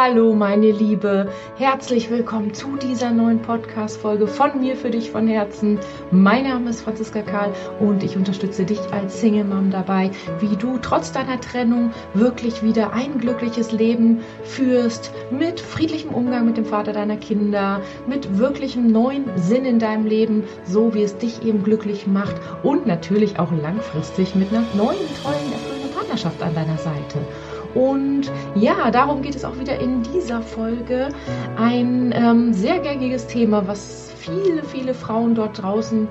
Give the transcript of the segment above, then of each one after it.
Hallo meine Liebe, herzlich willkommen zu dieser neuen Podcast-Folge von mir für dich von Herzen. Mein Name ist Franziska Karl und ich unterstütze dich als Single Mom dabei, wie du trotz deiner Trennung wirklich wieder ein glückliches Leben führst, mit friedlichem Umgang mit dem Vater deiner Kinder, mit wirklichem neuen Sinn in deinem Leben, so wie es dich eben glücklich macht und natürlich auch langfristig mit einer neuen, tollen, erfüllenden Partnerschaft an deiner Seite. Und ja, darum geht es auch wieder in dieser Folge. Ein ähm, sehr gängiges Thema, was viele, viele Frauen dort draußen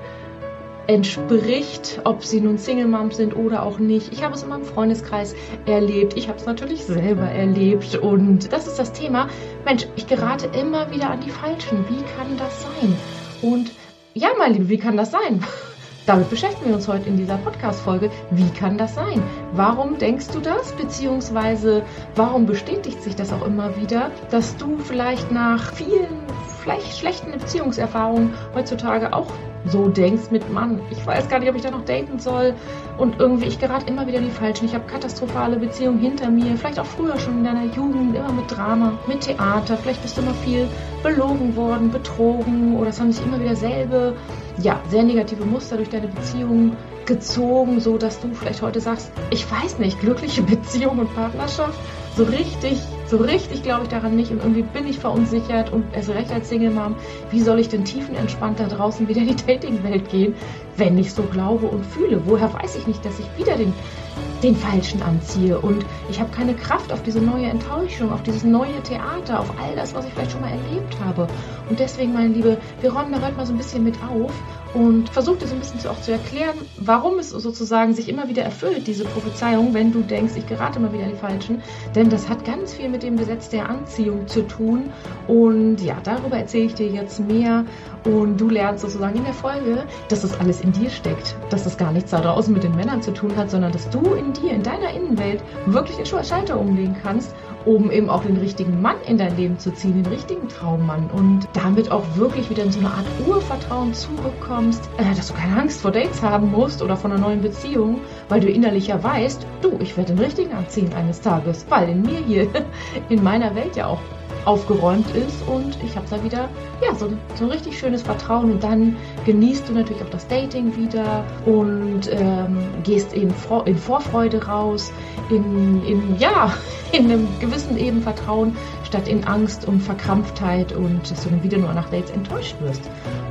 entspricht, ob sie nun Single Moms sind oder auch nicht. Ich habe es in meinem Freundeskreis erlebt. Ich habe es natürlich selber erlebt. Und das ist das Thema. Mensch, ich gerate immer wieder an die Falschen. Wie kann das sein? Und ja, meine Liebe, wie kann das sein? Damit beschäftigen wir uns heute in dieser Podcast-Folge. Wie kann das sein? Warum denkst du das? Beziehungsweise warum bestätigt sich das auch immer wieder, dass du vielleicht nach vielen, vielleicht schlechten Beziehungserfahrungen heutzutage auch so denkst mit Mann, ich weiß gar nicht, ob ich da noch daten soll. Und irgendwie ich gerate immer wieder die falschen. Ich habe katastrophale Beziehungen hinter mir, vielleicht auch früher schon in deiner Jugend, immer mit Drama, mit Theater, vielleicht bist du immer viel belogen worden, betrogen oder es haben sich immer wieder selbe, ja, sehr negative Muster durch deine Beziehungen gezogen, so dass du vielleicht heute sagst, ich weiß nicht, glückliche Beziehung und Partnerschaft, so richtig so richtig glaube ich daran nicht und irgendwie bin ich verunsichert und erst recht als Single Mom, wie soll ich denn tiefenentspannt da draußen wieder in die Dating-Welt gehen, wenn ich so glaube und fühle? Woher weiß ich nicht, dass ich wieder den, den Falschen anziehe und ich habe keine Kraft auf diese neue Enttäuschung, auf dieses neue Theater, auf all das, was ich vielleicht schon mal erlebt habe. Und deswegen, meine Liebe, wir räumen da heute mal so ein bisschen mit auf und versuche dir so ein bisschen auch zu erklären, warum es sozusagen sich immer wieder erfüllt, diese Prophezeiung, wenn du denkst, ich gerate immer wieder in die Falschen. Denn das hat ganz viel mit dem Gesetz der Anziehung zu tun. Und ja, darüber erzähle ich dir jetzt mehr. Und du lernst sozusagen in der Folge, dass das alles in dir steckt. Dass das gar nichts da draußen mit den Männern zu tun hat, sondern dass du in dir, in deiner Innenwelt wirklich den Schalter umlegen kannst um eben auch den richtigen Mann in dein Leben zu ziehen, den richtigen Traummann. Und damit auch wirklich wieder in so eine Art Urvertrauen zurückkommst, äh, dass du keine Angst vor Dates haben musst oder vor einer neuen Beziehung, weil du innerlich ja weißt, du, ich werde den richtigen anziehen eines Tages, weil in mir hier, in meiner Welt ja auch aufgeräumt ist und ich habe da wieder ja so, so ein richtig schönes Vertrauen und dann genießt du natürlich auch das Dating wieder und ähm, gehst in, Vor in Vorfreude raus, in, in ja in einem gewissen eben Vertrauen statt in Angst und Verkrampftheit und dass du dann wieder nur nach Dates enttäuscht wirst.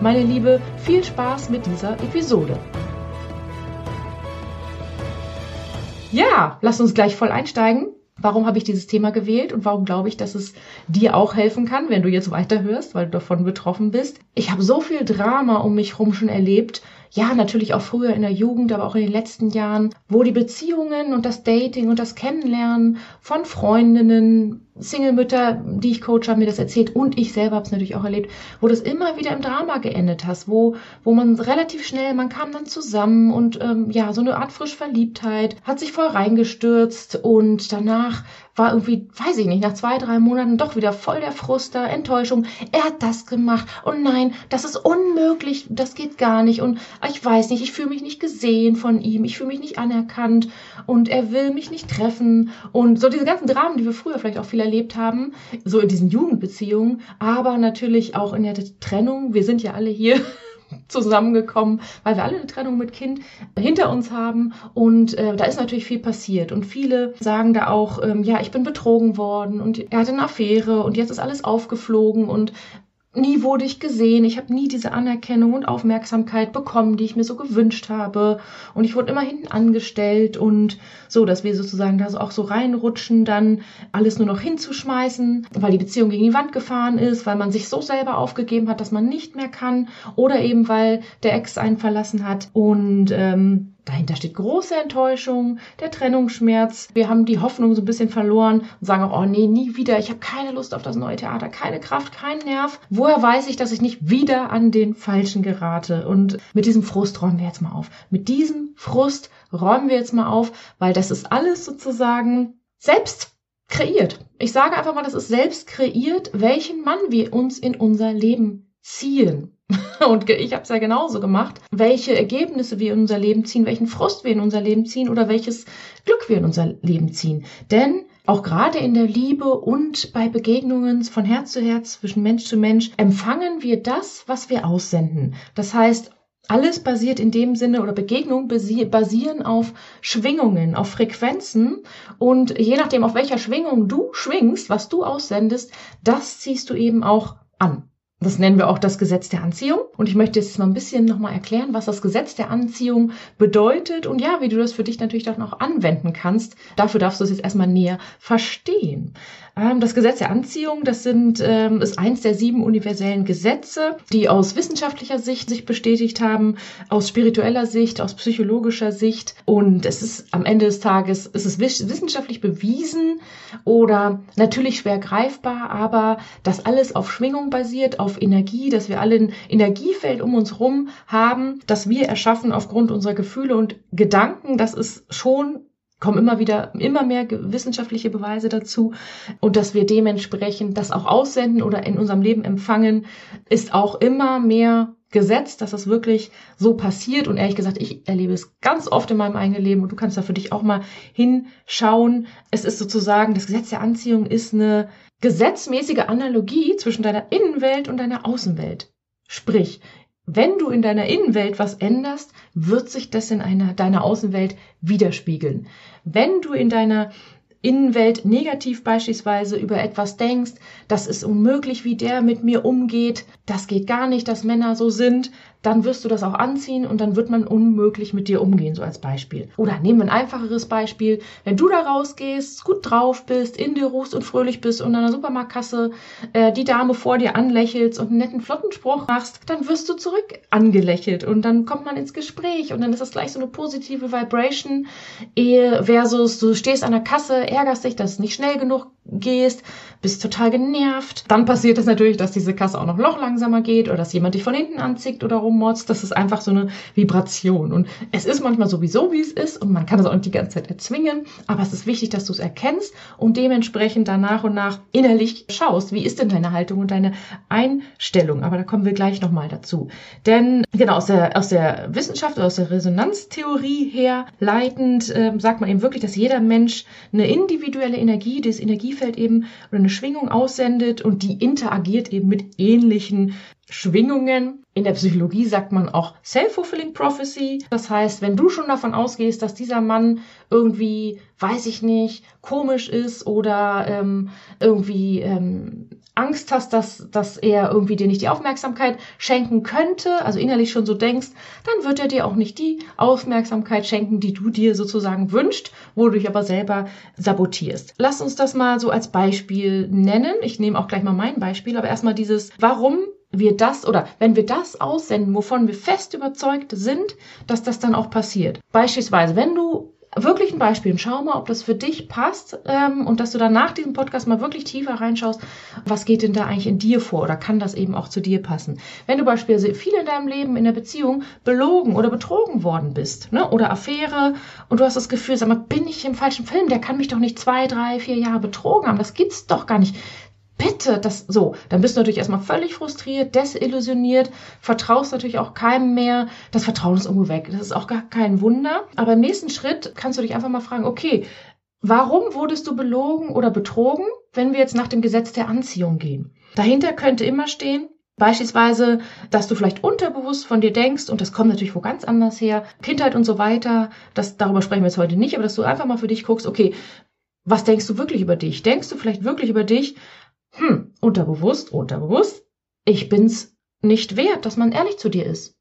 Meine Liebe, viel Spaß mit dieser Episode. Ja, lass uns gleich voll einsteigen. Warum habe ich dieses Thema gewählt und warum glaube ich, dass es dir auch helfen kann, wenn du jetzt weiterhörst, weil du davon betroffen bist? Ich habe so viel Drama um mich herum schon erlebt. Ja, natürlich auch früher in der Jugend, aber auch in den letzten Jahren, wo die Beziehungen und das Dating und das Kennenlernen von Freundinnen, Single-Mütter, die ich coach, haben mir das erzählt und ich selber habe es natürlich auch erlebt, wo das immer wieder im Drama geendet hast, wo, wo man relativ schnell, man kam dann zusammen und ähm, ja, so eine Art frisch Verliebtheit, hat sich voll reingestürzt und danach war irgendwie, weiß ich nicht, nach zwei, drei Monaten doch wieder voll der Frust da, Enttäuschung. Er hat das gemacht und nein, das ist unmöglich, das geht gar nicht und ich weiß nicht, ich fühle mich nicht gesehen von ihm, ich fühle mich nicht anerkannt und er will mich nicht treffen und so diese ganzen Dramen, die wir früher vielleicht auch viel erlebt haben, so in diesen Jugendbeziehungen, aber natürlich auch in der Trennung. Wir sind ja alle hier zusammengekommen, weil wir alle eine Trennung mit Kind hinter uns haben und äh, da ist natürlich viel passiert und viele sagen da auch, ähm, ja, ich bin betrogen worden und er hatte eine Affäre und jetzt ist alles aufgeflogen und nie wurde ich gesehen, ich habe nie diese Anerkennung und Aufmerksamkeit bekommen, die ich mir so gewünscht habe. Und ich wurde immer hinten angestellt und so, dass wir sozusagen da so auch so reinrutschen, dann alles nur noch hinzuschmeißen, weil die Beziehung gegen die Wand gefahren ist, weil man sich so selber aufgegeben hat, dass man nicht mehr kann oder eben weil der Ex einen verlassen hat. Und ähm, Dahinter steht große Enttäuschung, der Trennungsschmerz. Wir haben die Hoffnung so ein bisschen verloren und sagen auch, oh nee, nie wieder. Ich habe keine Lust auf das neue Theater, keine Kraft, keinen Nerv. Woher weiß ich, dass ich nicht wieder an den Falschen gerate? Und mit diesem Frust räumen wir jetzt mal auf. Mit diesem Frust räumen wir jetzt mal auf, weil das ist alles sozusagen selbst kreiert. Ich sage einfach mal, das ist selbst kreiert, welchen Mann wir uns in unser Leben ziehen. Und ich habe es ja genauso gemacht, welche Ergebnisse wir in unser Leben ziehen, welchen Frust wir in unser Leben ziehen oder welches Glück wir in unser Leben ziehen. Denn auch gerade in der Liebe und bei Begegnungen von Herz zu Herz zwischen Mensch zu Mensch empfangen wir das, was wir aussenden. Das heißt, alles basiert in dem Sinne oder Begegnungen basieren auf Schwingungen, auf Frequenzen und je nachdem, auf welcher Schwingung du schwingst, was du aussendest, das ziehst du eben auch an. Das nennen wir auch das Gesetz der Anziehung. Und ich möchte jetzt mal ein bisschen nochmal erklären, was das Gesetz der Anziehung bedeutet und ja, wie du das für dich natürlich dann auch anwenden kannst. Dafür darfst du es jetzt erstmal näher verstehen. Ähm, das Gesetz der Anziehung, das sind, ähm, ist eins der sieben universellen Gesetze, die aus wissenschaftlicher Sicht sich bestätigt haben, aus spiritueller Sicht, aus psychologischer Sicht. Und es ist am Ende des Tages, es ist wissenschaftlich bewiesen oder natürlich schwer greifbar, aber das alles auf Schwingung basiert, auf Energie, dass wir alle ein Energiefeld um uns rum haben, das wir erschaffen aufgrund unserer Gefühle und Gedanken. Das ist schon kommen immer wieder immer mehr wissenschaftliche Beweise dazu und dass wir dementsprechend das auch aussenden oder in unserem Leben empfangen, ist auch immer mehr gesetzt, dass das wirklich so passiert und ehrlich gesagt, ich erlebe es ganz oft in meinem eigenen Leben und du kannst da für dich auch mal hinschauen. Es ist sozusagen, das Gesetz der Anziehung ist eine gesetzmäßige Analogie zwischen deiner Innenwelt und deiner Außenwelt. Sprich, wenn du in deiner Innenwelt was änderst, wird sich das in einer, deiner Außenwelt widerspiegeln. Wenn du in deiner Innenwelt negativ beispielsweise über etwas denkst, das ist unmöglich, wie der mit mir umgeht, das geht gar nicht, dass Männer so sind, dann wirst du das auch anziehen und dann wird man unmöglich mit dir umgehen, so als Beispiel. Oder nehmen wir ein einfacheres Beispiel. Wenn du da rausgehst, gut drauf bist, in dir ruhst und fröhlich bist und an der Supermarktkasse äh, die Dame vor dir anlächelst und einen netten Flottenspruch machst, dann wirst du zurück angelächelt und dann kommt man ins Gespräch und dann ist das gleich so eine positive Vibration versus du stehst an der Kasse, ärgerst dich, dass es nicht schnell genug gehst, bist total genervt. Dann passiert es natürlich, dass diese Kasse auch noch noch langsamer geht oder dass jemand dich von hinten anzieht oder rummotzt. Das ist einfach so eine Vibration. Und es ist manchmal sowieso, wie es ist und man kann es auch nicht die ganze Zeit erzwingen. Aber es ist wichtig, dass du es erkennst und dementsprechend dann nach und nach innerlich schaust, wie ist denn deine Haltung und deine Einstellung. Aber da kommen wir gleich nochmal dazu. Denn genau aus der, aus der Wissenschaft, aus der Resonanztheorie her leitend äh, sagt man eben wirklich, dass jeder Mensch eine individuelle Energie, das Energiefeld eben oder eine Schwingung aussendet und die interagiert eben mit ähnlichen Schwingungen. In der Psychologie sagt man auch Self-Fulfilling Prophecy. Das heißt, wenn du schon davon ausgehst, dass dieser Mann irgendwie, weiß ich nicht, komisch ist oder ähm, irgendwie ähm, Angst hast, dass, dass er irgendwie dir nicht die Aufmerksamkeit schenken könnte, also innerlich schon so denkst, dann wird er dir auch nicht die Aufmerksamkeit schenken, die du dir sozusagen wünscht, wo du dich aber selber sabotierst. Lass uns das mal so als Beispiel nennen. Ich nehme auch gleich mal mein Beispiel, aber erstmal dieses, warum wir das oder wenn wir das aussenden, wovon wir fest überzeugt sind, dass das dann auch passiert. Beispielsweise, wenn du wirklich ein Beispiel. Schau mal, ob das für dich passt ähm, und dass du dann nach diesem Podcast mal wirklich tiefer reinschaust, was geht denn da eigentlich in dir vor oder kann das eben auch zu dir passen. Wenn du beispielsweise viel in deinem Leben in der Beziehung belogen oder betrogen worden bist ne, oder Affäre und du hast das Gefühl, sag mal, bin ich im falschen Film? Der kann mich doch nicht zwei, drei, vier Jahre betrogen haben. Das gibt's doch gar nicht bitte, das so, dann bist du natürlich erstmal völlig frustriert, desillusioniert, vertraust natürlich auch keinem mehr. Das Vertrauen ist irgendwo weg. Das ist auch gar kein Wunder. Aber im nächsten Schritt kannst du dich einfach mal fragen, okay, warum wurdest du belogen oder betrogen, wenn wir jetzt nach dem Gesetz der Anziehung gehen? Dahinter könnte immer stehen, Beispielsweise, dass du vielleicht unterbewusst von dir denkst, und das kommt natürlich wo ganz anders her, Kindheit und so weiter, das, darüber sprechen wir jetzt heute nicht, aber dass du einfach mal für dich guckst, okay, was denkst du wirklich über dich? Denkst du vielleicht wirklich über dich, hm, unterbewusst, unterbewusst, ich bin's nicht wert, dass man ehrlich zu dir ist.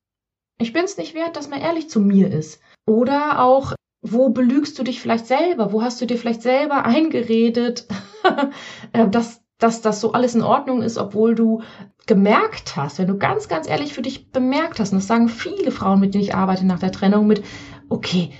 Ich bin's nicht wert, dass man ehrlich zu mir ist. Oder auch, wo belügst du dich vielleicht selber? Wo hast du dir vielleicht selber eingeredet, äh, dass, dass das so alles in Ordnung ist, obwohl du gemerkt hast, wenn du ganz, ganz ehrlich für dich bemerkt hast, und das sagen viele Frauen, mit denen ich arbeite nach der Trennung, mit, okay,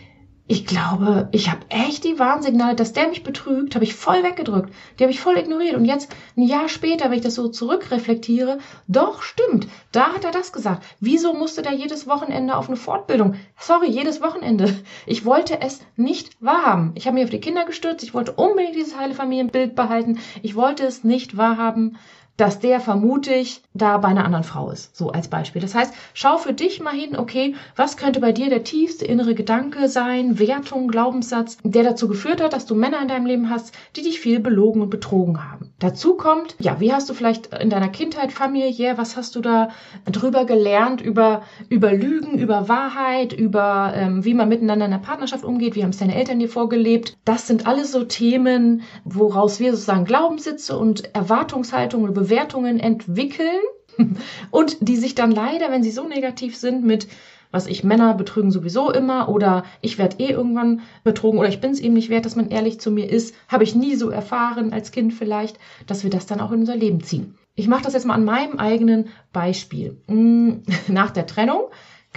ich glaube, ich habe echt die Warnsignale, dass der mich betrügt, habe ich voll weggedrückt. Die habe ich voll ignoriert. Und jetzt, ein Jahr später, wenn ich das so zurückreflektiere, doch, stimmt, da hat er das gesagt. Wieso musste der jedes Wochenende auf eine Fortbildung? Sorry, jedes Wochenende. Ich wollte es nicht wahrhaben. Ich habe mich auf die Kinder gestürzt. Ich wollte unbedingt dieses heile Familienbild behalten. Ich wollte es nicht wahrhaben, dass der vermutlich da bei einer anderen Frau ist. So als Beispiel. Das heißt, schau für dich mal hin, okay, was könnte bei dir der tiefste innere Gedanke sein, Wertung, Glaubenssatz, der dazu geführt hat, dass du Männer in deinem Leben hast, die dich viel belogen und betrogen haben. Dazu kommt, ja, wie hast du vielleicht in deiner Kindheit familiär, was hast du da drüber gelernt über, über Lügen, über Wahrheit, über ähm, wie man miteinander in der Partnerschaft umgeht, wie haben es deine Eltern dir vorgelebt. Das sind alles so Themen, woraus wir sozusagen Glaubenssitze und Erwartungshaltungen oder Bewertungen entwickeln und die sich dann leider, wenn sie so negativ sind, mit was ich Männer betrügen sowieso immer oder ich werde eh irgendwann betrogen oder ich bin es eben nicht wert, dass man ehrlich zu mir ist, habe ich nie so erfahren als Kind vielleicht, dass wir das dann auch in unser Leben ziehen. Ich mache das jetzt mal an meinem eigenen Beispiel. Hm, nach der Trennung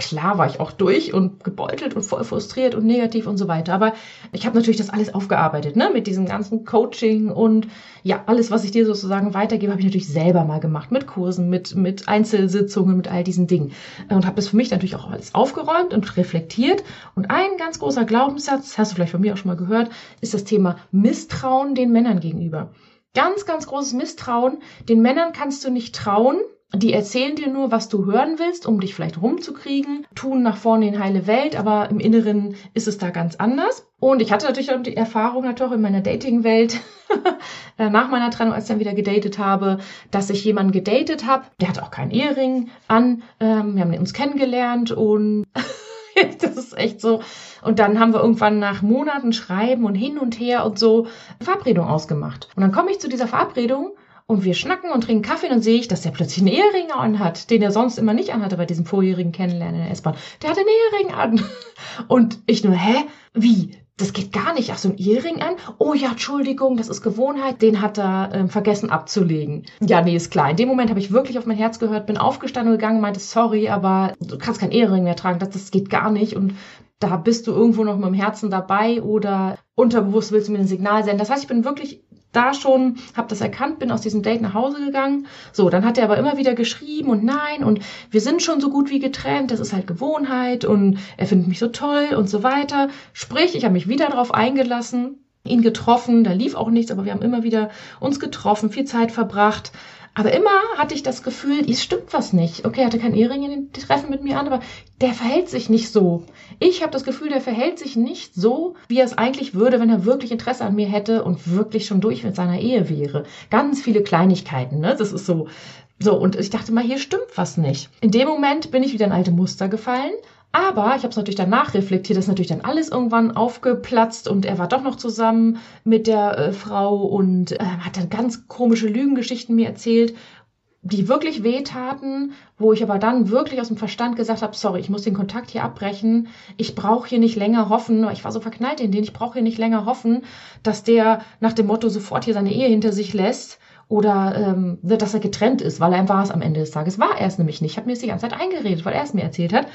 Klar war ich auch durch und gebeutelt und voll frustriert und negativ und so weiter. Aber ich habe natürlich das alles aufgearbeitet, ne? Mit diesem ganzen Coaching und ja, alles, was ich dir sozusagen weitergebe, habe ich natürlich selber mal gemacht. Mit Kursen, mit, mit Einzelsitzungen, mit all diesen Dingen. Und habe das für mich natürlich auch alles aufgeräumt und reflektiert. Und ein ganz großer Glaubenssatz, hast du vielleicht von mir auch schon mal gehört, ist das Thema Misstrauen den Männern gegenüber. Ganz, ganz großes Misstrauen. Den Männern kannst du nicht trauen, die erzählen dir nur, was du hören willst, um dich vielleicht rumzukriegen, tun nach vorne in heile Welt, aber im Inneren ist es da ganz anders. Und ich hatte natürlich auch die Erfahrung natürlich in meiner Dating-Welt, äh, nach meiner Trennung, als ich dann wieder gedatet habe, dass ich jemanden gedatet habe, der hatte auch keinen Ehering an, ähm, wir haben uns kennengelernt und das ist echt so. Und dann haben wir irgendwann nach Monaten Schreiben und hin und her und so eine Verabredung ausgemacht. Und dann komme ich zu dieser Verabredung und wir schnacken und trinken Kaffee und dann sehe ich, dass der plötzlich einen Ehering anhat, den er sonst immer nicht anhatte bei diesem vorherigen Kennenlernen in der S-Bahn. Der hatte einen Ehering an. Und ich nur, hä? Wie? Das geht gar nicht. Ach, so ein Ehering an? Oh ja, Entschuldigung, das ist Gewohnheit. Den hat er ähm, vergessen abzulegen. Ja, nee, ist klar. In dem Moment habe ich wirklich auf mein Herz gehört, bin aufgestanden und gegangen, meinte, sorry, aber du kannst kein Ehering mehr tragen. Das, das geht gar nicht. Und da bist du irgendwo noch mit dem Herzen dabei oder unterbewusst willst du mir ein Signal senden. Das heißt, ich bin wirklich da schon, habe das erkannt, bin aus diesem Date nach Hause gegangen. So, dann hat er aber immer wieder geschrieben und nein und wir sind schon so gut wie getrennt, das ist halt Gewohnheit und er findet mich so toll und so weiter. Sprich, ich habe mich wieder darauf eingelassen, ihn getroffen, da lief auch nichts, aber wir haben immer wieder uns getroffen, viel Zeit verbracht. Aber immer hatte ich das Gefühl, es stimmt was nicht. Okay, er hatte kein Ehering in den Treffen mit mir an, aber der verhält sich nicht so. Ich habe das Gefühl, der verhält sich nicht so, wie er es eigentlich würde, wenn er wirklich Interesse an mir hätte und wirklich schon durch mit seiner Ehe wäre. Ganz viele Kleinigkeiten, ne? Das ist so. So, und ich dachte mal, hier stimmt was nicht. In dem Moment bin ich wieder in alte Muster gefallen, aber ich habe es natürlich danach reflektiert, das ist natürlich dann alles irgendwann aufgeplatzt und er war doch noch zusammen mit der äh, Frau und äh, hat dann ganz komische Lügengeschichten mir erzählt, die wirklich wehtaten, wo ich aber dann wirklich aus dem Verstand gesagt habe, sorry, ich muss den Kontakt hier abbrechen. Ich brauche hier nicht länger hoffen, ich war so verknallt in den, ich brauche hier nicht länger hoffen, dass der nach dem Motto sofort hier seine Ehe hinter sich lässt oder ähm, dass er getrennt ist, weil er war es am Ende des Tages. War er es nämlich nicht. Ich habe mir das die ganze Zeit eingeredet, weil er es mir erzählt hat.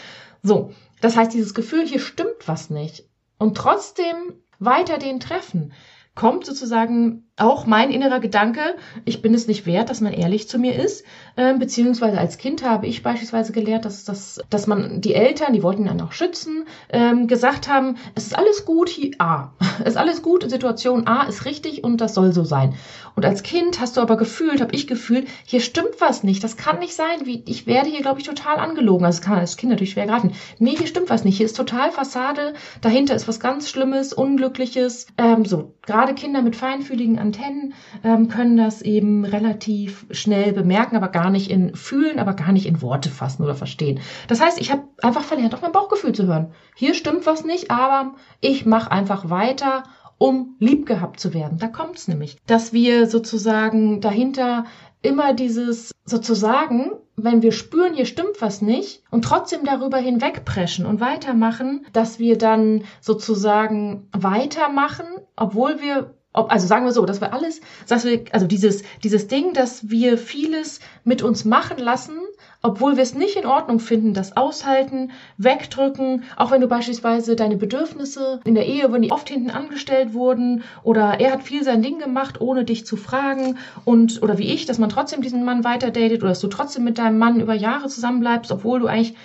So, das heißt, dieses Gefühl, hier stimmt was nicht. Und trotzdem weiter den treffen, kommt sozusagen auch mein innerer Gedanke, ich bin es nicht wert, dass man ehrlich zu mir ist, äh, beziehungsweise als Kind habe ich beispielsweise gelernt, dass, dass, dass man die Eltern, die wollten dann auch schützen, ähm, gesagt haben, es ist alles gut, hier, A, es ist alles gut Situation A ist richtig und das soll so sein. Und als Kind hast du aber gefühlt, habe ich gefühlt, hier stimmt was nicht, das kann nicht sein, wie, ich werde hier, glaube ich, total angelogen. Also es kann als Kind natürlich schwer greifen. Nee, hier stimmt was nicht, hier ist total Fassade, dahinter ist was ganz Schlimmes, Unglückliches, ähm, so, gerade Kinder mit feinfühligen Antennen ähm, können das eben relativ schnell bemerken, aber gar nicht in fühlen, aber gar nicht in Worte fassen oder verstehen. Das heißt, ich habe einfach verlernt, auf mein Bauchgefühl zu hören. Hier stimmt was nicht, aber ich mache einfach weiter um lieb gehabt zu werden. Da kommt's nämlich, dass wir sozusagen dahinter immer dieses sozusagen, wenn wir spüren, hier stimmt was nicht und trotzdem darüber hinwegpreschen und weitermachen, dass wir dann sozusagen weitermachen, obwohl wir ob, also sagen wir so, dass wir alles, dass wir, also dieses, dieses Ding, dass wir vieles mit uns machen lassen, obwohl wir es nicht in Ordnung finden, das aushalten, wegdrücken, auch wenn du beispielsweise deine Bedürfnisse in der Ehe, wenn die oft hinten angestellt wurden oder er hat viel sein Ding gemacht, ohne dich zu fragen und, oder wie ich, dass man trotzdem diesen Mann weiter datet oder dass du trotzdem mit deinem Mann über Jahre zusammenbleibst, obwohl du eigentlich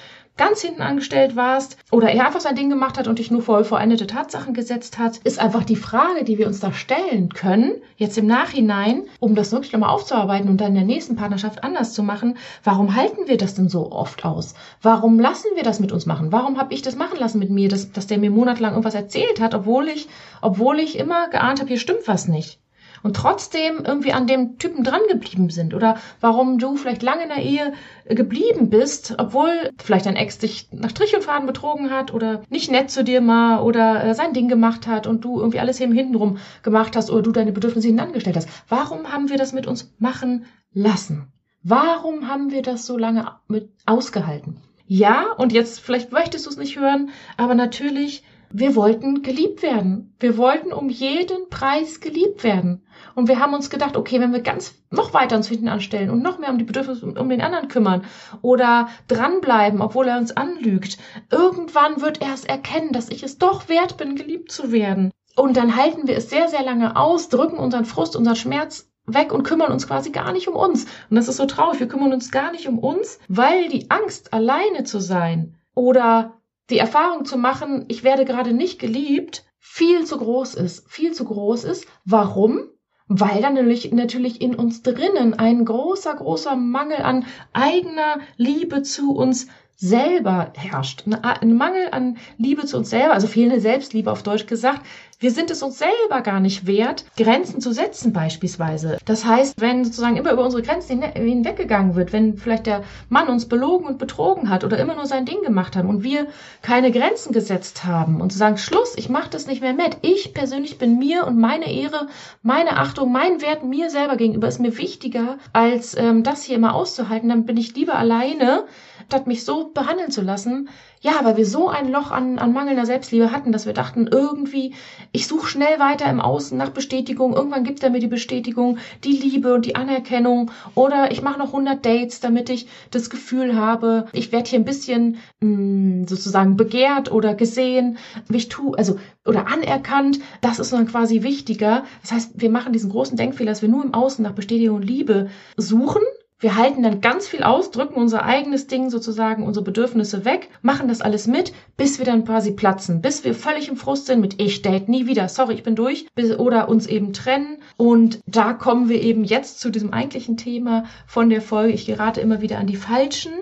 ganz hinten angestellt warst oder er einfach sein Ding gemacht hat und dich nur vor vollendete Tatsachen gesetzt hat, ist einfach die Frage, die wir uns da stellen können, jetzt im Nachhinein, um das wirklich nochmal aufzuarbeiten und dann in der nächsten Partnerschaft anders zu machen, warum halten wir das denn so oft aus? Warum lassen wir das mit uns machen? Warum habe ich das machen lassen mit mir, dass, dass der mir monatelang irgendwas erzählt hat, obwohl ich, obwohl ich immer geahnt habe, hier stimmt was nicht? Und trotzdem irgendwie an dem Typen dran geblieben sind oder warum du vielleicht lange in der Ehe geblieben bist, obwohl vielleicht dein Ex dich nach Strich und Faden betrogen hat oder nicht nett zu dir mal oder äh, sein Ding gemacht hat und du irgendwie alles eben hintenrum gemacht hast oder du deine Bedürfnisse hinangestellt hast. Warum haben wir das mit uns machen lassen? Warum haben wir das so lange mit ausgehalten? Ja, und jetzt vielleicht möchtest du es nicht hören, aber natürlich wir wollten geliebt werden. Wir wollten um jeden Preis geliebt werden. Und wir haben uns gedacht, okay, wenn wir ganz noch weiter uns hinten anstellen und noch mehr um die Bedürfnisse um, den anderen kümmern oder dranbleiben, obwohl er uns anlügt, irgendwann wird er es erkennen, dass ich es doch wert bin, geliebt zu werden. Und dann halten wir es sehr, sehr lange aus, drücken unseren Frust, unseren Schmerz weg und kümmern uns quasi gar nicht um uns. Und das ist so traurig. Wir kümmern uns gar nicht um uns, weil die Angst, alleine zu sein oder die Erfahrung zu machen, ich werde gerade nicht geliebt, viel zu groß ist. Viel zu groß ist. Warum? Weil dann natürlich, natürlich in uns drinnen ein großer, großer Mangel an eigener Liebe zu uns selber herrscht. Ein Mangel an Liebe zu uns selber, also fehlende Selbstliebe auf Deutsch gesagt. Wir sind es uns selber gar nicht wert, Grenzen zu setzen beispielsweise. Das heißt, wenn sozusagen immer über unsere Grenzen hinweggegangen wird, wenn vielleicht der Mann uns belogen und betrogen hat oder immer nur sein Ding gemacht hat und wir keine Grenzen gesetzt haben und zu sagen, Schluss, ich mache das nicht mehr mit. Ich persönlich bin mir und meine Ehre, meine Achtung, mein Wert mir selber gegenüber ist mir wichtiger, als ähm, das hier immer auszuhalten. Dann bin ich lieber alleine statt mich so behandeln zu lassen, ja, weil wir so ein Loch an, an mangelnder Selbstliebe hatten, dass wir dachten, irgendwie, ich suche schnell weiter im Außen nach Bestätigung, irgendwann gibt er mir die Bestätigung, die Liebe und die Anerkennung. Oder ich mache noch 100 Dates, damit ich das Gefühl habe, ich werde hier ein bisschen mh, mm, sozusagen begehrt oder gesehen, ich tu, also oder anerkannt, das ist dann quasi wichtiger. Das heißt, wir machen diesen großen Denkfehler, dass wir nur im Außen nach Bestätigung und Liebe suchen wir halten dann ganz viel aus, drücken unser eigenes Ding sozusagen, unsere Bedürfnisse weg, machen das alles mit, bis wir dann quasi platzen, bis wir völlig im Frust sind mit ich date nie wieder, sorry, ich bin durch, oder uns eben trennen. Und da kommen wir eben jetzt zu diesem eigentlichen Thema von der Folge. Ich gerate immer wieder an die Falschen.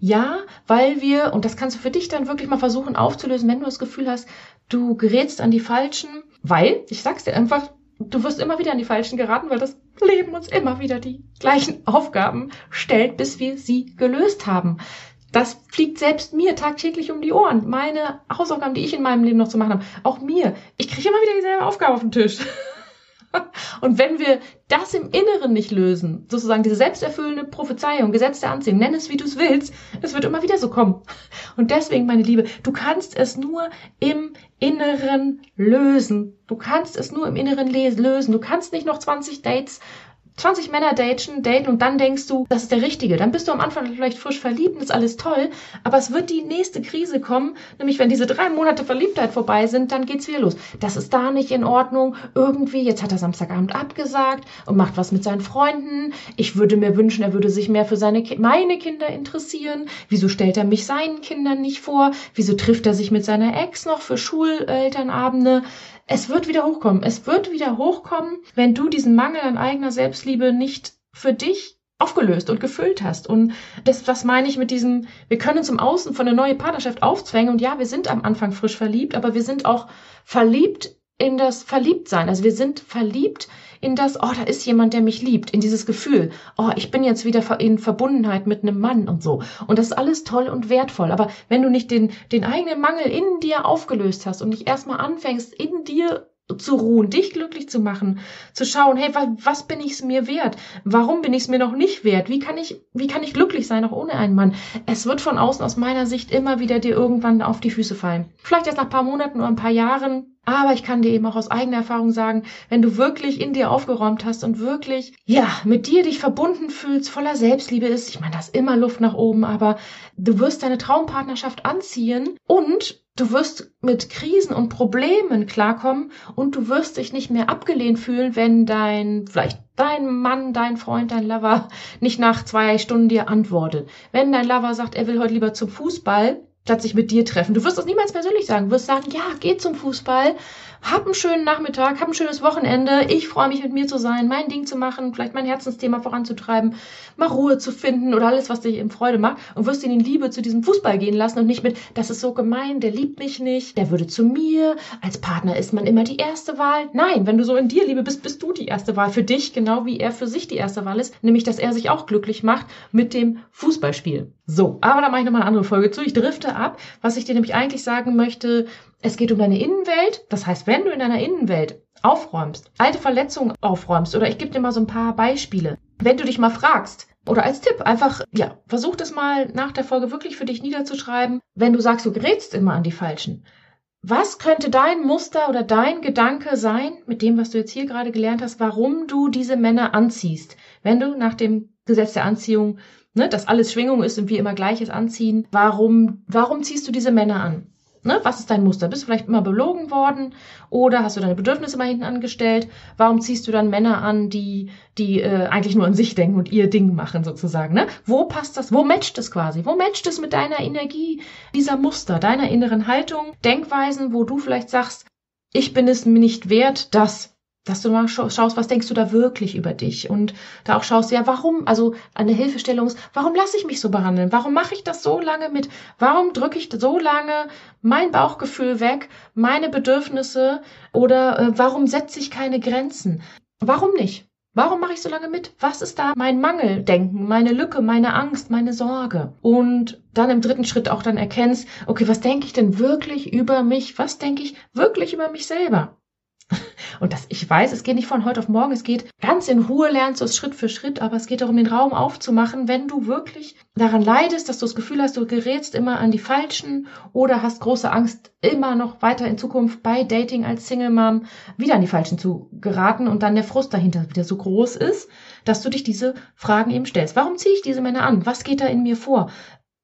Ja, weil wir, und das kannst du für dich dann wirklich mal versuchen aufzulösen, wenn du das Gefühl hast, du gerätst an die Falschen, weil, ich sag's dir einfach, du wirst immer wieder an die Falschen geraten, weil das Leben uns immer wieder die gleichen Aufgaben stellt, bis wir sie gelöst haben. Das fliegt selbst mir tagtäglich um die Ohren. Meine Hausaufgaben, die ich in meinem Leben noch zu machen habe, auch mir. Ich kriege immer wieder dieselbe Aufgabe auf den Tisch. Und wenn wir das im Inneren nicht lösen, sozusagen diese selbsterfüllende Prophezeiung, Gesetz der Anziehung, nenn es wie du es willst, es wird immer wieder so kommen. Und deswegen, meine Liebe, du kannst es nur im Inneren lösen. Du kannst es nur im Inneren lösen. Du kannst nicht noch 20 Dates 20 Männer daten, daten und dann denkst du, das ist der Richtige. Dann bist du am Anfang vielleicht frisch verliebt und ist alles toll, aber es wird die nächste Krise kommen, nämlich wenn diese drei Monate Verliebtheit vorbei sind, dann geht's wieder los. Das ist da nicht in Ordnung. Irgendwie, jetzt hat er Samstagabend abgesagt und macht was mit seinen Freunden. Ich würde mir wünschen, er würde sich mehr für seine, meine Kinder interessieren. Wieso stellt er mich seinen Kindern nicht vor? Wieso trifft er sich mit seiner Ex noch für Schulelternabende? Es wird wieder hochkommen. Es wird wieder hochkommen, wenn du diesen Mangel an eigener Selbstliebe nicht für dich aufgelöst und gefüllt hast. Und das, was meine ich mit diesem, wir können im Außen von einer neuen Partnerschaft aufzwängen und ja, wir sind am Anfang frisch verliebt, aber wir sind auch verliebt in das Verliebtsein. Also wir sind verliebt in das, oh, da ist jemand, der mich liebt, in dieses Gefühl, oh, ich bin jetzt wieder in Verbundenheit mit einem Mann und so. Und das ist alles toll und wertvoll. Aber wenn du nicht den, den eigenen Mangel in dir aufgelöst hast und nicht erstmal anfängst, in dir zu ruhen, dich glücklich zu machen, zu schauen, hey, was, was bin ich es mir wert? Warum bin ich es mir noch nicht wert? Wie kann ich, wie kann ich glücklich sein, auch ohne einen Mann? Es wird von außen aus meiner Sicht immer wieder dir irgendwann auf die Füße fallen. Vielleicht erst nach paar Monaten oder ein paar Jahren, aber ich kann dir eben auch aus eigener Erfahrung sagen, wenn du wirklich in dir aufgeräumt hast und wirklich, ja, mit dir dich verbunden fühlst, voller Selbstliebe ist, ich meine, da ist immer Luft nach oben, aber du wirst deine Traumpartnerschaft anziehen und Du wirst mit Krisen und Problemen klarkommen und du wirst dich nicht mehr abgelehnt fühlen, wenn dein, vielleicht dein Mann, dein Freund, dein Lover nicht nach zwei Stunden dir antwortet. Wenn dein Lover sagt, er will heute lieber zum Fußball, statt sich mit dir treffen. Du wirst das niemals persönlich sagen. Du wirst sagen, ja, geh zum Fußball, hab einen schönen Nachmittag, hab ein schönes Wochenende. Ich freue mich, mit mir zu sein, mein Ding zu machen, vielleicht mein Herzensthema voranzutreiben, mal Ruhe zu finden oder alles, was dich in Freude macht und wirst ihn in Liebe zu diesem Fußball gehen lassen und nicht mit, das ist so gemein, der liebt mich nicht, der würde zu mir, als Partner ist man immer die erste Wahl. Nein, wenn du so in dir Liebe bist, bist du die erste Wahl für dich, genau wie er für sich die erste Wahl ist, nämlich, dass er sich auch glücklich macht mit dem Fußballspiel. So, aber da mache ich nochmal eine andere Folge zu. Ich drifte ab. Was ich dir nämlich eigentlich sagen möchte, es geht um deine Innenwelt. Das heißt, wenn du in deiner Innenwelt aufräumst, alte Verletzungen aufräumst, oder ich gebe dir mal so ein paar Beispiele. Wenn du dich mal fragst, oder als Tipp, einfach, ja, versuch das mal nach der Folge wirklich für dich niederzuschreiben. Wenn du sagst, du gerätst immer an die Falschen. Was könnte dein Muster oder dein Gedanke sein, mit dem, was du jetzt hier gerade gelernt hast, warum du diese Männer anziehst? Wenn du nach dem Gesetz der Anziehung, ne, dass alles Schwingung ist und wir immer Gleiches anziehen, warum, warum ziehst du diese Männer an? Ne? Was ist dein Muster? Bist du vielleicht immer belogen worden oder hast du deine Bedürfnisse mal hinten angestellt? Warum ziehst du dann Männer an, die, die äh, eigentlich nur an sich denken und ihr Ding machen sozusagen? Ne? Wo passt das? Wo matcht es quasi? Wo matcht es mit deiner Energie, dieser Muster, deiner inneren Haltung, Denkweisen, wo du vielleicht sagst, ich bin es mir nicht wert, dass dass du mal schaust, was denkst du da wirklich über dich und da auch schaust, ja, warum, also eine Hilfestellung ist, warum lasse ich mich so behandeln? Warum mache ich das so lange mit? Warum drücke ich so lange mein Bauchgefühl weg, meine Bedürfnisse oder äh, warum setze ich keine Grenzen? Warum nicht? Warum mache ich so lange mit? Was ist da mein Mangeldenken, meine Lücke, meine Angst, meine Sorge? Und dann im dritten Schritt auch dann erkennst, okay, was denke ich denn wirklich über mich? Was denke ich wirklich über mich selber? Und das, ich weiß, es geht nicht von heute auf morgen, es geht ganz in Ruhe, lernst du es Schritt für Schritt, aber es geht darum, den Raum aufzumachen, wenn du wirklich daran leidest, dass du das Gefühl hast, du gerätst immer an die Falschen oder hast große Angst, immer noch weiter in Zukunft bei Dating als Single Mom wieder an die Falschen zu geraten und dann der Frust dahinter wieder so groß ist, dass du dich diese Fragen eben stellst. Warum ziehe ich diese Männer an? Was geht da in mir vor?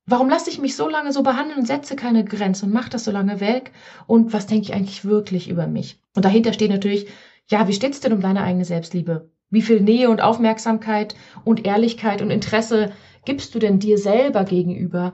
Warum lasse ich mich so lange so behandeln und setze keine Grenzen und mache das so lange weg? Und was denke ich eigentlich wirklich über mich? Und dahinter steht natürlich, ja, wie steht's denn um deine eigene Selbstliebe? Wie viel Nähe und Aufmerksamkeit und Ehrlichkeit und Interesse gibst du denn dir selber gegenüber?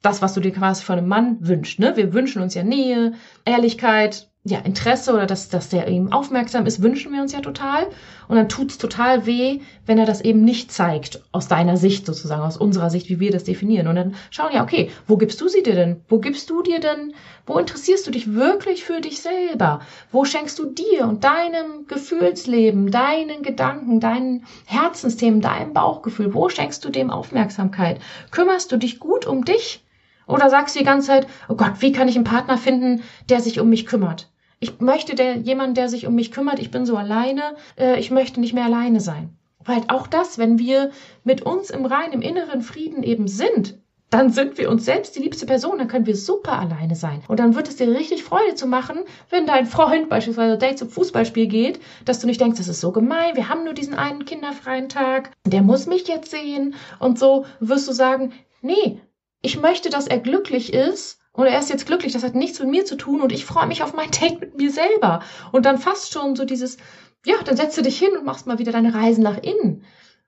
Das, was du dir quasi von einem Mann wünschst, ne? Wir wünschen uns ja Nähe, Ehrlichkeit, ja, Interesse oder dass, dass der eben aufmerksam ist, wünschen wir uns ja total. Und dann tut's total weh, wenn er das eben nicht zeigt, aus deiner Sicht sozusagen, aus unserer Sicht, wie wir das definieren. Und dann schauen ja, okay, wo gibst du sie dir denn? Wo gibst du dir denn, wo interessierst du dich wirklich für dich selber? Wo schenkst du dir und deinem Gefühlsleben, deinen Gedanken, deinen Herzensthemen, deinem Bauchgefühl, wo schenkst du dem Aufmerksamkeit? Kümmerst du dich gut um dich? Oder sagst du die ganze Zeit, oh Gott, wie kann ich einen Partner finden, der sich um mich kümmert? Ich möchte der, jemand, der sich um mich kümmert, ich bin so alleine, äh, ich möchte nicht mehr alleine sein. Weil auch das, wenn wir mit uns im Rein, im inneren Frieden eben sind, dann sind wir uns selbst die liebste Person, dann können wir super alleine sein. Und dann wird es dir richtig Freude zu machen, wenn dein Freund beispielsweise Date zum Fußballspiel geht, dass du nicht denkst, das ist so gemein, wir haben nur diesen einen kinderfreien Tag, der muss mich jetzt sehen. Und so wirst du sagen, nee, ich möchte, dass er glücklich ist und er ist jetzt glücklich, das hat nichts mit mir zu tun und ich freue mich auf mein Date mit mir selber. Und dann fast schon so dieses, ja, dann setzt du dich hin und machst mal wieder deine Reisen nach innen.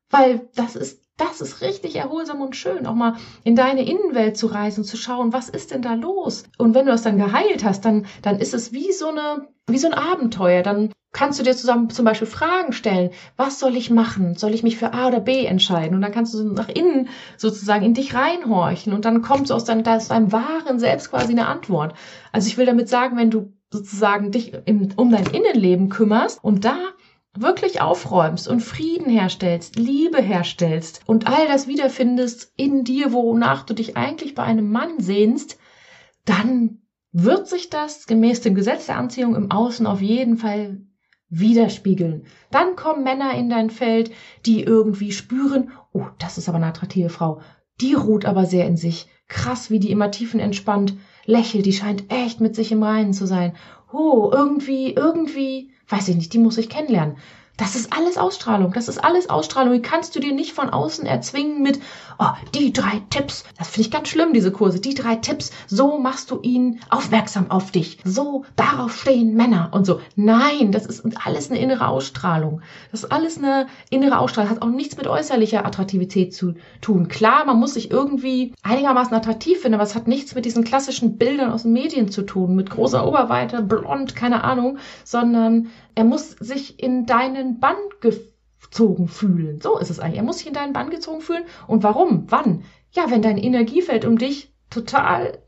Weil das ist, das ist richtig erholsam und schön, auch mal in deine Innenwelt zu reisen und zu schauen, was ist denn da los? Und wenn du das dann geheilt hast, dann, dann ist es wie so eine, wie so ein Abenteuer. Dann kannst du dir zusammen zum Beispiel Fragen stellen. Was soll ich machen? Soll ich mich für A oder B entscheiden? Und dann kannst du nach innen sozusagen in dich reinhorchen und dann kommt so aus deinem, aus deinem wahren Selbst quasi eine Antwort. Also ich will damit sagen, wenn du sozusagen dich im, um dein Innenleben kümmerst und da wirklich aufräumst und Frieden herstellst, Liebe herstellst und all das wiederfindest in dir, wonach du dich eigentlich bei einem Mann sehnst, dann wird sich das gemäß dem Gesetz der Anziehung im Außen auf jeden Fall widerspiegeln. Dann kommen Männer in dein Feld, die irgendwie spüren, oh, das ist aber eine attraktive Frau. Die ruht aber sehr in sich. Krass, wie die immer tiefenentspannt lächelt. Die scheint echt mit sich im Reinen zu sein. Oh, irgendwie, irgendwie, weiß ich nicht, die muss ich kennenlernen. Das ist alles Ausstrahlung. Das ist alles Ausstrahlung. Die kannst du dir nicht von außen erzwingen mit, oh, die drei Tipps. Das finde ich ganz schlimm, diese Kurse. Die drei Tipps. So machst du ihn aufmerksam auf dich. So, darauf stehen Männer und so. Nein, das ist alles eine innere Ausstrahlung. Das ist alles eine innere Ausstrahlung. Das hat auch nichts mit äußerlicher Attraktivität zu tun. Klar, man muss sich irgendwie einigermaßen attraktiv finden, aber es hat nichts mit diesen klassischen Bildern aus den Medien zu tun. Mit großer Oberweite, blond, keine Ahnung, sondern er muss sich in deinen Bann gezogen fühlen. So ist es eigentlich. Er muss sich in deinen Bann gezogen fühlen. Und warum? Wann? Ja, wenn dein Energiefeld um dich total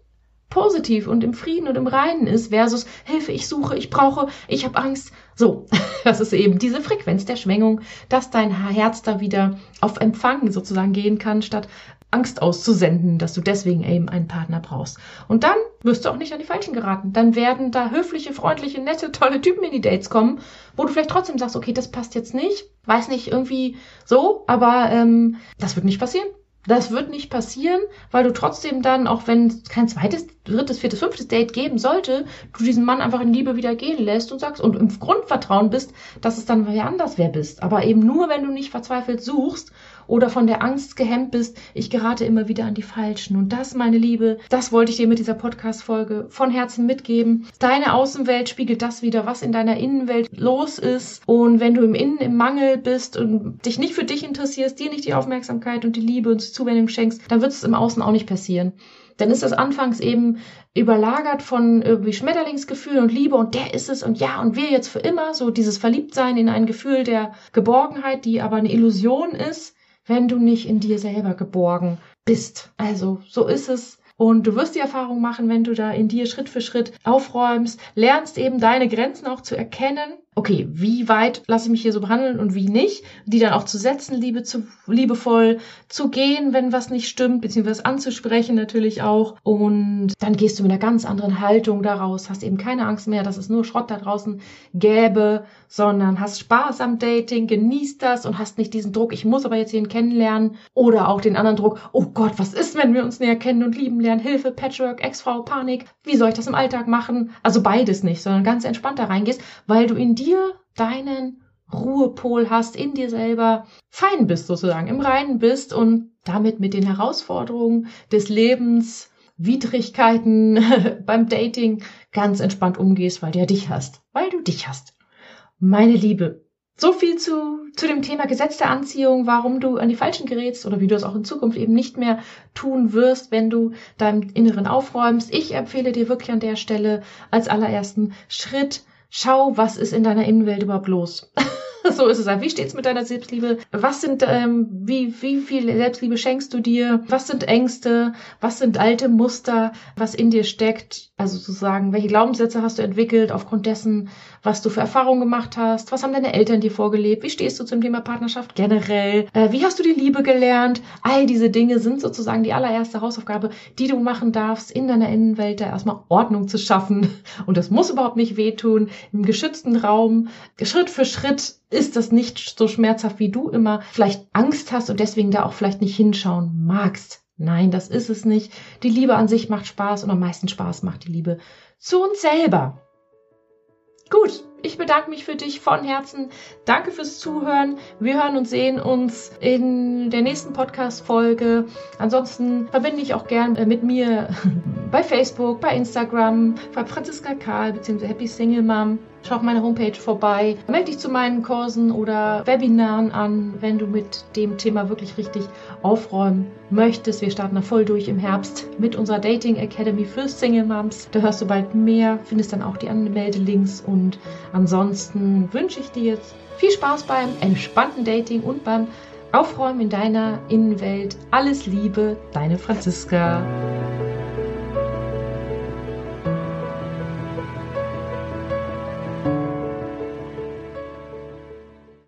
positiv und im Frieden und im Reinen ist versus Hilfe, ich suche, ich brauche, ich habe Angst. So, das ist eben diese Frequenz der Schwingung, dass dein Herz da wieder auf Empfang sozusagen gehen kann, statt Angst auszusenden, dass du deswegen eben einen Partner brauchst. Und dann wirst du auch nicht an die Falschen geraten. Dann werden da höfliche, freundliche, nette, tolle Typen in die Dates kommen, wo du vielleicht trotzdem sagst, okay, das passt jetzt nicht, weiß nicht, irgendwie so, aber ähm, das wird nicht passieren. Das wird nicht passieren, weil du trotzdem dann, auch wenn es kein zweites, drittes, viertes, fünftes Date geben sollte, du diesen Mann einfach in Liebe wieder gehen lässt und sagst und im Grundvertrauen bist, dass es dann wer anders wer bist. Aber eben nur, wenn du nicht verzweifelt suchst oder von der Angst gehemmt bist, ich gerate immer wieder an die Falschen. Und das, meine Liebe, das wollte ich dir mit dieser Podcast-Folge von Herzen mitgeben. Deine Außenwelt spiegelt das wieder, was in deiner Innenwelt los ist. Und wenn du im Innen im Mangel bist und dich nicht für dich interessierst, dir nicht die Aufmerksamkeit und die Liebe und die Zuwendung schenkst, dann wird es im Außen auch nicht passieren dann ist das anfangs eben überlagert von irgendwie Schmetterlingsgefühl und Liebe und der ist es und ja und wir jetzt für immer, so dieses Verliebtsein in ein Gefühl der Geborgenheit, die aber eine Illusion ist wenn du nicht in dir selber geborgen bist. Also so ist es. Und du wirst die Erfahrung machen, wenn du da in dir Schritt für Schritt aufräumst, lernst eben deine Grenzen auch zu erkennen okay, wie weit lasse ich mich hier so behandeln und wie nicht, die dann auch zu setzen, liebe zu, liebevoll zu gehen, wenn was nicht stimmt, beziehungsweise anzusprechen natürlich auch. Und dann gehst du mit einer ganz anderen Haltung daraus, hast eben keine Angst mehr, dass es nur Schrott da draußen gäbe, sondern hast Spaß am Dating, genießt das und hast nicht diesen Druck, ich muss aber jetzt jeden kennenlernen oder auch den anderen Druck, oh Gott, was ist, wenn wir uns näher kennen und lieben lernen, Hilfe, Patchwork, Ex-Frau, Panik, wie soll ich das im Alltag machen? Also beides nicht, sondern ganz entspannt da reingehst, weil du in dir dir deinen Ruhepol hast, in dir selber fein bist sozusagen, im Reinen bist und damit mit den Herausforderungen des Lebens, Widrigkeiten beim Dating ganz entspannt umgehst, weil du ja dich hast, weil du dich hast. Meine Liebe, so viel zu, zu dem Thema Gesetz der Anziehung, warum du an die Falschen gerätst oder wie du es auch in Zukunft eben nicht mehr tun wirst, wenn du deinem Inneren aufräumst. Ich empfehle dir wirklich an der Stelle als allerersten Schritt, schau, was ist in deiner Innenwelt überhaupt los. so ist es. Wie steht's mit deiner Selbstliebe? Was sind, ähm, wie, wie viel Selbstliebe schenkst du dir? Was sind Ängste? Was sind alte Muster, was in dir steckt? Also sozusagen, welche Glaubenssätze hast du entwickelt aufgrund dessen, was du für Erfahrungen gemacht hast? Was haben deine Eltern dir vorgelebt? Wie stehst du zum Thema Partnerschaft generell? Äh, wie hast du die Liebe gelernt? All diese Dinge sind sozusagen die allererste Hausaufgabe, die du machen darfst, in deiner Innenwelt da erstmal Ordnung zu schaffen. Und das muss überhaupt nicht wehtun. Im geschützten Raum, Schritt für Schritt ist das nicht so schmerzhaft, wie du immer vielleicht Angst hast und deswegen da auch vielleicht nicht hinschauen magst. Nein, das ist es nicht. Die Liebe an sich macht Spaß und am meisten Spaß macht die Liebe zu uns selber. Gut, ich bedanke mich für dich von Herzen. Danke fürs Zuhören. Wir hören und sehen uns in der nächsten Podcast-Folge. Ansonsten verbinde ich auch gern äh, mit mir bei Facebook, bei Instagram, bei Franziska Karl bzw. Happy Single Mom. Schau auf meine Homepage vorbei. Melde dich zu meinen Kursen oder Webinaren an, wenn du mit dem Thema wirklich richtig aufräumen möchtest. Wir starten da voll durch im Herbst mit unserer Dating Academy für Single Moms. Da hörst du bald mehr, findest dann auch die Anmeldelinks und ansonsten wünsche ich dir jetzt viel Spaß beim entspannten Dating und beim Aufräumen in deiner Innenwelt. Alles Liebe, deine Franziska.